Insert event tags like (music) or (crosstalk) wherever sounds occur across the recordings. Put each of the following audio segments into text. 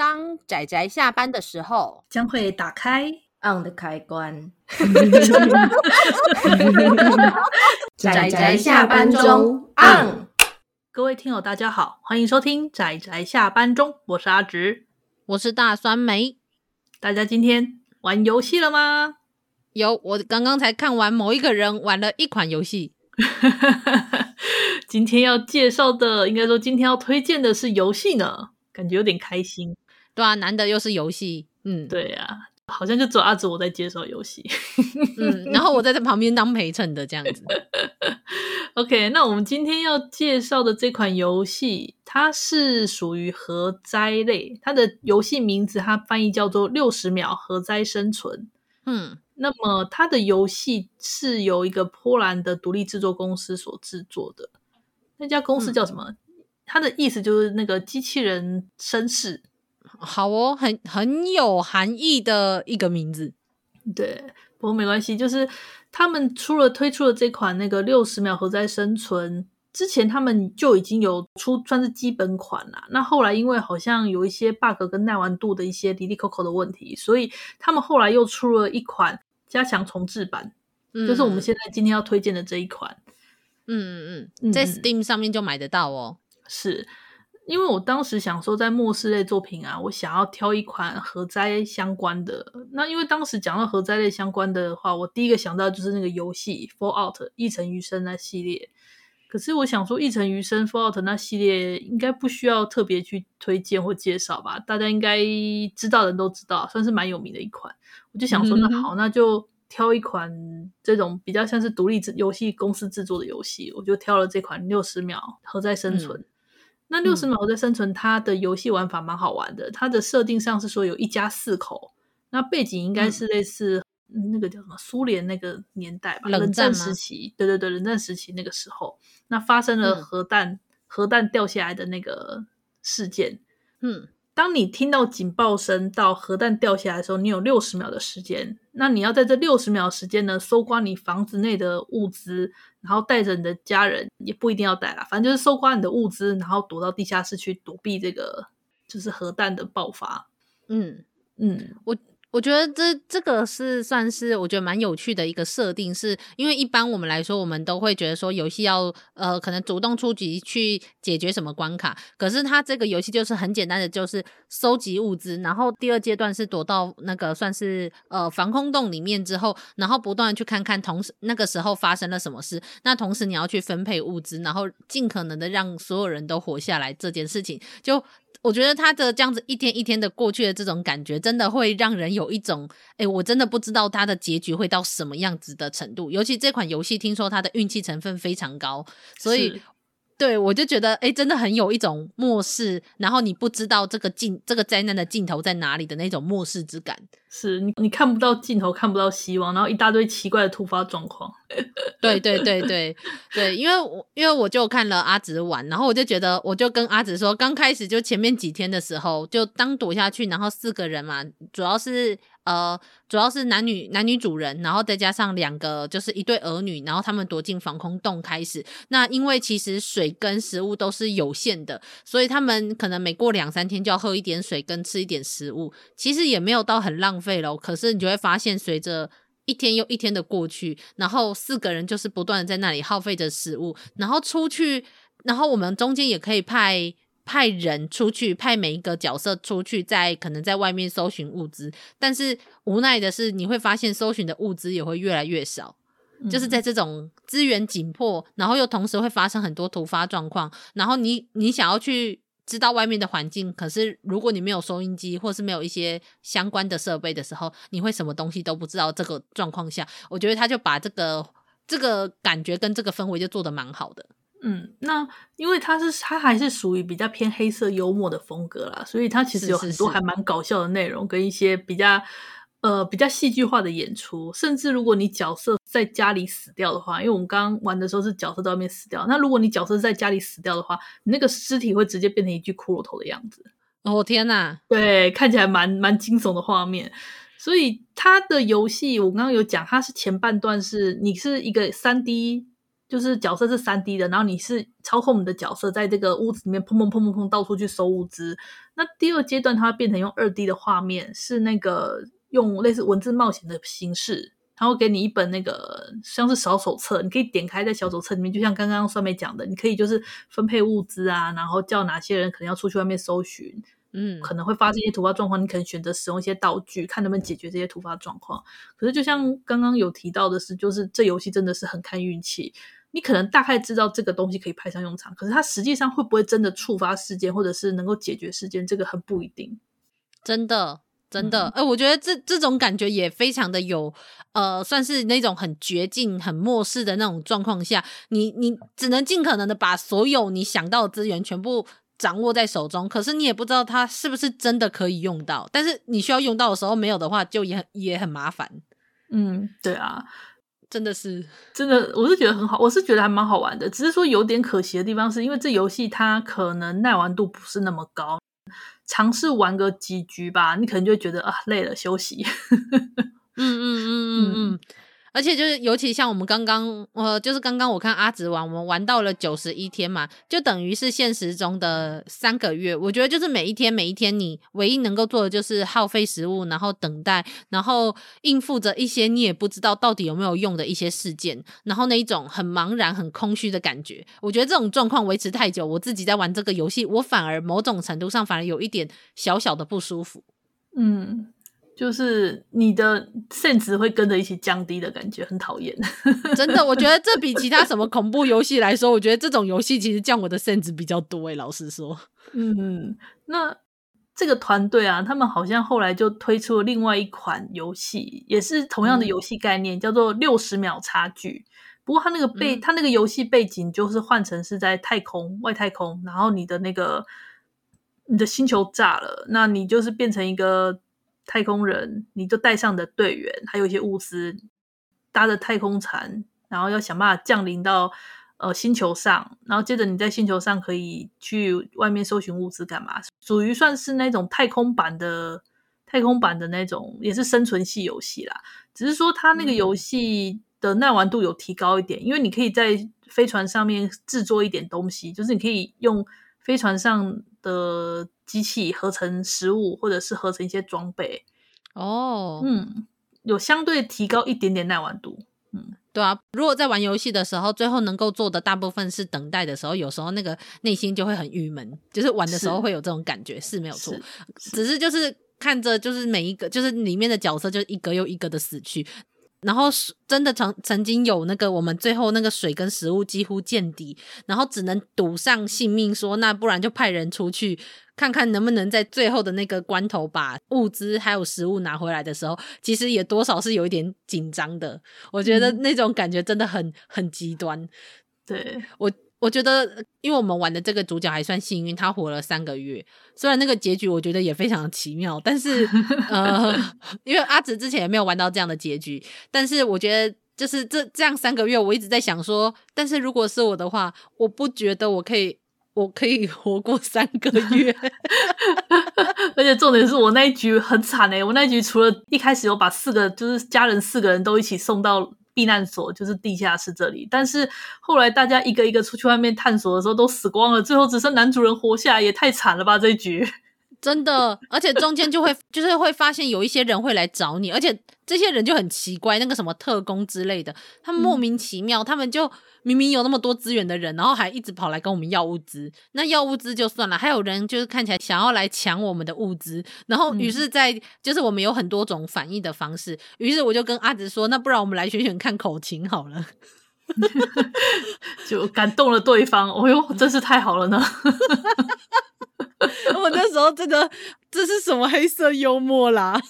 当仔仔下班的时候，将会打开 on 的开关。(laughs) 仔仔下班中 on。各位听友，大家好，欢迎收听仔仔下班中，我是阿直，我是大酸梅。大家今天玩游戏了吗？有，我刚刚才看完某一个人玩了一款游戏。(laughs) 今天要介绍的，应该说今天要推荐的是游戏呢，感觉有点开心。对啊，难得又是游戏，嗯，对啊，好像就只有阿紫我在介绍游戏，嗯，(laughs) 然后我在这旁边当陪衬的这样子。(laughs) OK，那我们今天要介绍的这款游戏，它是属于核灾类，它的游戏名字它翻译叫做《六十秒核灾生存》。嗯，那么它的游戏是由一个波兰的独立制作公司所制作的，那家公司叫什么？嗯、它的意思就是那个机器人绅士。好哦，很很有含义的一个名字。对，不过没关系，就是他们出了推出了这款那个六十秒核灾生存之前，他们就已经有出算是基本款啦。那后来因为好像有一些 bug 跟耐玩度的一些滴滴 coco 的问题，所以他们后来又出了一款加强重置版，嗯，就是我们现在今天要推荐的这一款。嗯嗯嗯，在 Steam 上面就买得到哦。是。因为我当时想说，在末世类作品啊，我想要挑一款核灾相关的。那因为当时讲到核灾类相关的话，我第一个想到就是那个游戏《Fallout》一城余生那系列。可是我想说，一城余生《Fallout》那系列应该不需要特别去推荐或介绍吧？大家应该知道的人都知道，算是蛮有名的一款。我就想说，那好，那就挑一款这种比较像是独立游戏公司制作的游戏，我就挑了这款《六十秒核灾生存》。嗯那六十秒在生存，它的游戏玩法蛮好玩的。嗯、它的设定上是说有一家四口，那背景应该是类似那个叫什么苏联那个年代吧，冷战时期。对对对，冷战时期那个时候，那发生了核弹、嗯、核弹掉下来的那个事件。嗯。当你听到警报声到核弹掉下来的时候，你有六十秒的时间。那你要在这六十秒的时间呢，搜刮你房子内的物资，然后带着你的家人，也不一定要带啦，反正就是搜刮你的物资，然后躲到地下室去躲避这个就是核弹的爆发。嗯嗯，我。我觉得这这个是算是我觉得蛮有趣的一个设定，是因为一般我们来说，我们都会觉得说游戏要呃可能主动出击去解决什么关卡，可是它这个游戏就是很简单的，就是收集物资，然后第二阶段是躲到那个算是呃防空洞里面之后，然后不断去看看同时那个时候发生了什么事，那同时你要去分配物资，然后尽可能的让所有人都活下来，这件事情就。我觉得他的这样子一天一天的过去的这种感觉，真的会让人有一种，哎，我真的不知道他的结局会到什么样子的程度。尤其这款游戏，听说它的运气成分非常高，所以。对，我就觉得，哎，真的很有一种末世，然后你不知道这个尽这个灾难的尽头在哪里的那种末世之感。是你，你看不到尽头，看不到希望，然后一大堆奇怪的突发状况。(laughs) 对对对对对，因为我因为我就看了阿紫玩，然后我就觉得，我就跟阿紫说，刚开始就前面几天的时候，就当躲下去，然后四个人嘛，主要是。呃，主要是男女男女主人，然后再加上两个就是一对儿女，然后他们躲进防空洞开始。那因为其实水跟食物都是有限的，所以他们可能每过两三天就要喝一点水跟吃一点食物，其实也没有到很浪费咯。可是你就会发现，随着一天又一天的过去，然后四个人就是不断的在那里耗费着食物，然后出去，然后我们中间也可以派。派人出去，派每一个角色出去，在可能在外面搜寻物资，但是无奈的是，你会发现搜寻的物资也会越来越少。嗯。就是在这种资源紧迫，然后又同时会发生很多突发状况，然后你你想要去知道外面的环境，可是如果你没有收音机，或是没有一些相关的设备的时候，你会什么东西都不知道。这个状况下，我觉得他就把这个这个感觉跟这个氛围就做的蛮好的。嗯，那因为它是它还是属于比较偏黑色幽默的风格啦，所以它其实有很多还蛮搞笑的内容，跟一些比较呃比较戏剧化的演出。甚至如果你角色在家里死掉的话，因为我们刚刚玩的时候是角色在外面死掉，那如果你角色在家里死掉的话，你那个尸体会直接变成一具骷髅头的样子。哦天哪，对，看起来蛮蛮惊悚的画面。所以它的游戏我刚刚有讲，它是前半段是你是一个三 D。就是角色是三 D 的，然后你是操控你的角色在这个屋子里面砰砰砰砰砰到处去搜物资。那第二阶段它会变成用二 D 的画面，是那个用类似文字冒险的形式。然后给你一本那个像是小手册，你可以点开在小手册里面，就像刚刚酸梅讲的，你可以就是分配物资啊，然后叫哪些人可能要出去外面搜寻，嗯，可能会发生一些突发状况，你可能选择使用一些道具，看能不能解决这些突发状况。可是就像刚刚有提到的是，就是这游戏真的是很看运气，你可能大概知道这个东西可以派上用场，可是它实际上会不会真的触发事件，或者是能够解决事件，这个很不一定，真的。真的，哎、嗯，我觉得这这种感觉也非常的有，呃，算是那种很绝境、很末世的那种状况下，你你只能尽可能的把所有你想到的资源全部掌握在手中，可是你也不知道它是不是真的可以用到，但是你需要用到的时候没有的话，就也很也很麻烦。嗯，对啊，真的是，真的，我是觉得很好，我是觉得还蛮好玩的，只是说有点可惜的地方，是因为这游戏它可能耐玩度不是那么高。尝试玩个几局吧，你可能就会觉得啊累了，休息。嗯嗯嗯嗯嗯。而且就是，尤其像我们刚刚，呃，就是刚刚我看阿直玩，我们玩到了九十一天嘛，就等于是现实中的三个月。我觉得就是每一天每一天，你唯一能够做的就是耗费食物，然后等待，然后应付着一些你也不知道到底有没有用的一些事件，然后那一种很茫然、很空虚的感觉。我觉得这种状况维持太久，我自己在玩这个游戏，我反而某种程度上反而有一点小小的不舒服。嗯。就是你的 sense 值会跟着一起降低的感觉，很讨厌。(laughs) 真的，我觉得这比其他什么恐怖游戏来说，我觉得这种游戏其实降我的 sense 值比较多哎，老实说，嗯，那这个团队啊，他们好像后来就推出了另外一款游戏，也是同样的游戏概念，嗯、叫做六十秒差距。不过他那个背，嗯、它那个游戏背景就是换成是在太空、外太空，然后你的那个你的星球炸了，那你就是变成一个。太空人，你就带上的队员，还有一些物资，搭着太空船，然后要想办法降临到呃星球上，然后接着你在星球上可以去外面搜寻物资干嘛？属于算是那种太空版的太空版的那种，也是生存系游戏啦。只是说它那个游戏的耐玩度有提高一点，嗯、因为你可以在飞船上面制作一点东西，就是你可以用飞船上的。机器合成食物，或者是合成一些装备哦，oh. 嗯，有相对提高一点点耐玩度，嗯，对啊。如果在玩游戏的时候，最后能够做的大部分是等待的时候，有时候那个内心就会很郁闷，就是玩的时候会有这种感觉，是，是没有错。是是只是就是看着，就是每一个，就是里面的角色，就一个又一个的死去。然后真的曾曾经有那个我们最后那个水跟食物几乎见底，然后只能赌上性命说，那不然就派人出去看看能不能在最后的那个关头把物资还有食物拿回来的时候，其实也多少是有一点紧张的。我觉得那种感觉真的很很极端。对，我。我觉得，因为我们玩的这个主角还算幸运，他活了三个月。虽然那个结局我觉得也非常奇妙，但是 (laughs) 呃，因为阿紫之前也没有玩到这样的结局。但是我觉得，就是这这样三个月，我一直在想说，但是如果是我的话，我不觉得我可以，我可以 (laughs) 活过三个月。(laughs) 而且重点是我那一局很惨诶、欸，我那一局除了一开始有把四个就是家人四个人都一起送到。避难所就是地下室这里，但是后来大家一个一个出去外面探索的时候都死光了，最后只剩男主人活下，也太惨了吧这一局。(laughs) 真的，而且中间就会就是会发现有一些人会来找你，而且这些人就很奇怪，那个什么特工之类的，他们莫名其妙，嗯、他们就明明有那么多资源的人，然后还一直跑来跟我们要物资。那要物资就算了，还有人就是看起来想要来抢我们的物资，然后于是在，在就是我们有很多种反应的方式，于是我就跟阿直说，那不然我们来选选看口琴好了，(laughs) 就感动了对方。哦哟，真是太好了呢。(laughs) 我那时候真的，这是什么黑色幽默啦？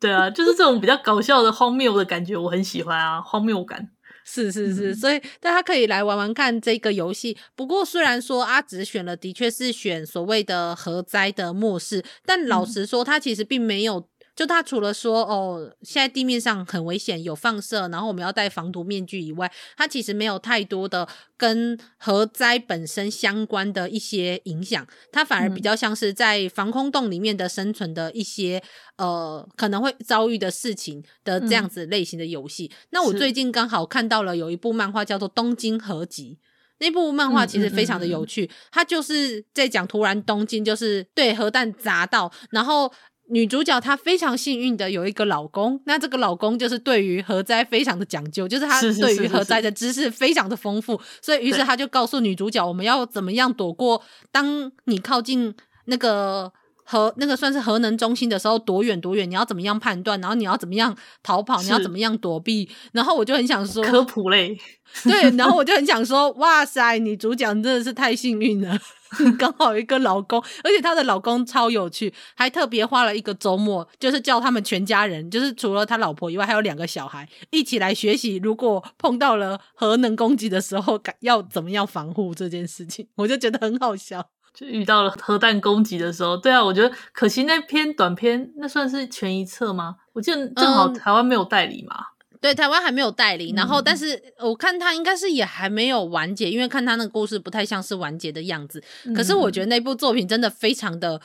对啊，就是这种比较搞笑的荒谬的感觉，我很喜欢啊，荒谬感。是是是，所以大家可以来玩玩看这个游戏。不过虽然说阿紫选了，的确是选所谓的核灾的末世，但老实说，它其实并没有就他除了说哦，现在地面上很危险，有放射，然后我们要戴防毒面具以外，他其实没有太多的跟核灾本身相关的一些影响，它反而比较像是在防空洞里面的生存的一些、嗯、呃可能会遭遇的事情的这样子类型的游戏。嗯、那我最近刚好看到了有一部漫画叫做《东京合集》。那部漫画其实非常的有趣，嗯嗯嗯，它就是在讲突然东京就是对核弹砸到，然后女主角她非常幸运的有一个老公，那这个老公就是对于核灾非常的讲究，就是他对于核灾的知识非常的丰富，所以于是他就告诉女主角我们要怎么样躲过，当你靠近那个。核那个算是核能中心的时候，多远多远？你要怎么样判断？然后你要怎么样逃跑？你要怎么样躲避？然后我就很想说科普类，对，然后我就很想说，哇塞，你主角真的是太幸运了，(laughs) 刚好一个老公，而且她的老公超有趣，还特别花了一个周末，就是叫他们全家人，就是除了他老婆以外，还有两个小孩一起来学习，如果碰到了核能攻击的时候，要怎么样防护这件事情，我就觉得很好笑。就遇到了核弹攻击的时候，对啊，我觉得可惜那篇短篇那算是全一册吗？我记得正好台湾没有代理嘛。嗯、对，台湾还没有代理。然后，但是我看他应该是也还没有完结，因为看他那个故事不太像是完结的样子。可是我觉得那部作品真的非常的，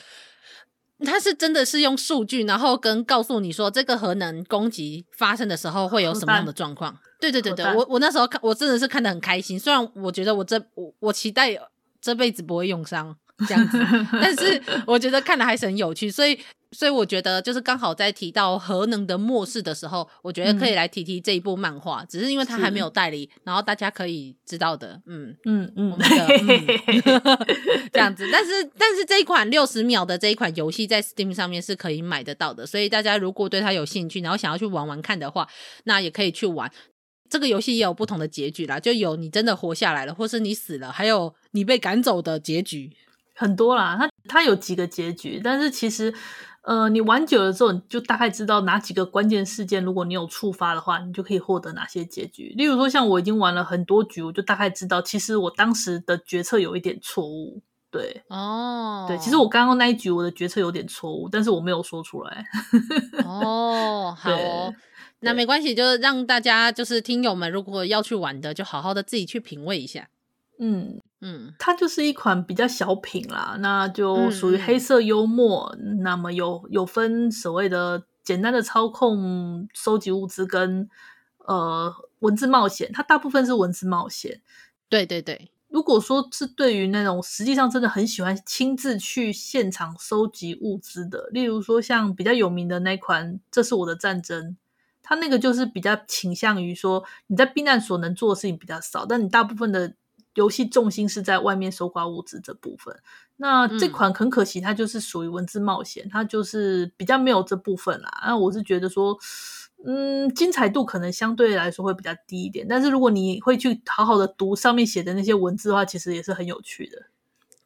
他是真的是用数据，然后跟告诉你说这个核能攻击发生的时候会有什么样的状况。对对对对，我我那时候看我真的是看的很开心。虽然我觉得我这我我期待这辈子不会用上。(laughs) 这样子，但是 (laughs) 我觉得看了还是很有趣，所以所以我觉得就是刚好在提到核能的末世的时候，我觉得可以来提提这一部漫画，嗯、只是因为它还没有代理，然后大家可以知道的，嗯嗯嗯，嗯。(laughs) 这样子，但是但是这一款六十秒的这一款游戏在 Steam 上面是可以买得到的，所以大家如果对它有兴趣，然后想要去玩玩看的话，那也可以去玩。这个游戏也有不同的结局啦，就有你真的活下来了，或是你死了，还有你被赶走的结局。很多啦，它它有几个结局，但是其实，呃，你玩久了之后，你就大概知道哪几个关键事件，如果你有触发的话，你就可以获得哪些结局。例如说，像我已经玩了很多局，我就大概知道，其实我当时的决策有一点错误。对，哦，对，其实我刚刚那一局我的决策有点错误，但是我没有说出来。(laughs) 哦，好哦，那没关系，就是让大家就是听友们，如果要去玩的，就好好的自己去品味一下。嗯。嗯，它就是一款比较小品啦，那就属于黑色幽默。嗯、那么有有分所谓的简单的操控、收集物资跟呃文字冒险，它大部分是文字冒险。对对对，如果说是对于那种实际上真的很喜欢亲自去现场收集物资的，例如说像比较有名的那款《这是我的战争》，它那个就是比较倾向于说你在避难所能做的事情比较少，但你大部分的。游戏重心是在外面搜刮物资这部分，那这款很可惜，它就是属于文字冒险，它就是比较没有这部分啦。那我是觉得说，嗯，精彩度可能相对来说会比较低一点。但是如果你会去好好的读上面写的那些文字的话，其实也是很有趣的。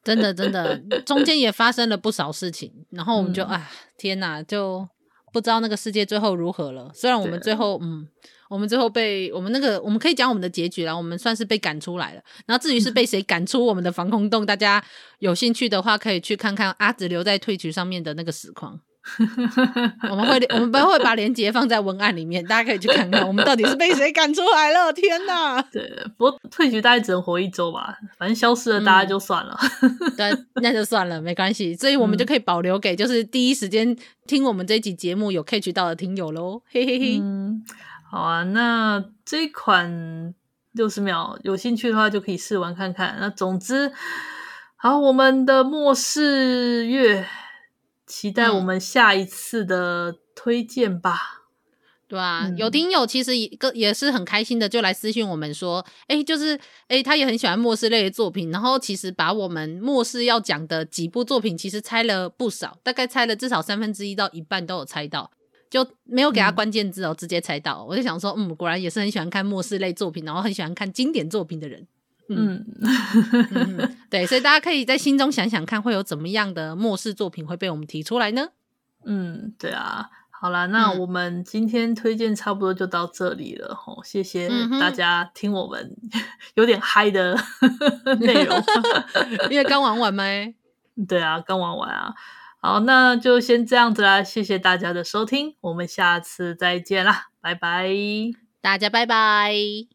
真的，真的，(laughs) 中间也发生了不少事情，然后我们就啊、嗯，天哪，就不知道那个世界最后如何了。虽然我们最后，嗯。我们最后被我们那个，我们可以讲我们的结局了。我们算是被赶出来了。然后至于是被谁赶出我们的防空洞，(laughs) 大家有兴趣的话，可以去看看阿紫留在 Twitch 上面的那个实况。(laughs) 我们会我们不会把链接放在文案里面，大家可以去看看 (laughs) 我们到底是被谁赶出来了。天哪！对，不过 Twitch 大概只能活一周吧，反正消失了大家就算了。嗯、对，(laughs) 那就算了，没关系。所以我们就可以保留给就是第一时间听我们这一集节目有 catch 到的听友喽。嘿嘿嘿。嗯好啊，那这一款六十秒有兴趣的话就可以试玩看看。那总之，好，我们的末世月，期待我们下一次的推荐吧。嗯、对啊，有听友其实一个也是很开心的，就来私信我们说，哎，就是哎，他也很喜欢末世类的作品，然后其实把我们末世要讲的几部作品，其实猜了不少，大概猜了至少三分之一到一半都有猜到。就没有给他关键字哦、嗯，直接猜到。我就想说，嗯，果然也是很喜欢看末世类作品，然后很喜欢看经典作品的人。嗯，(laughs) 对，所以大家可以在心中想想看，会有怎么样的末世作品会被我们提出来呢？嗯，对啊。好啦，那我们今天推荐差不多就到这里了。吼、嗯，谢谢大家听我们 (laughs) 有点嗨的 (laughs) 内容，因为刚玩完吗？对啊，刚玩完啊。好，那就先这样子啦，谢谢大家的收听，我们下次再见啦，拜拜，大家拜拜。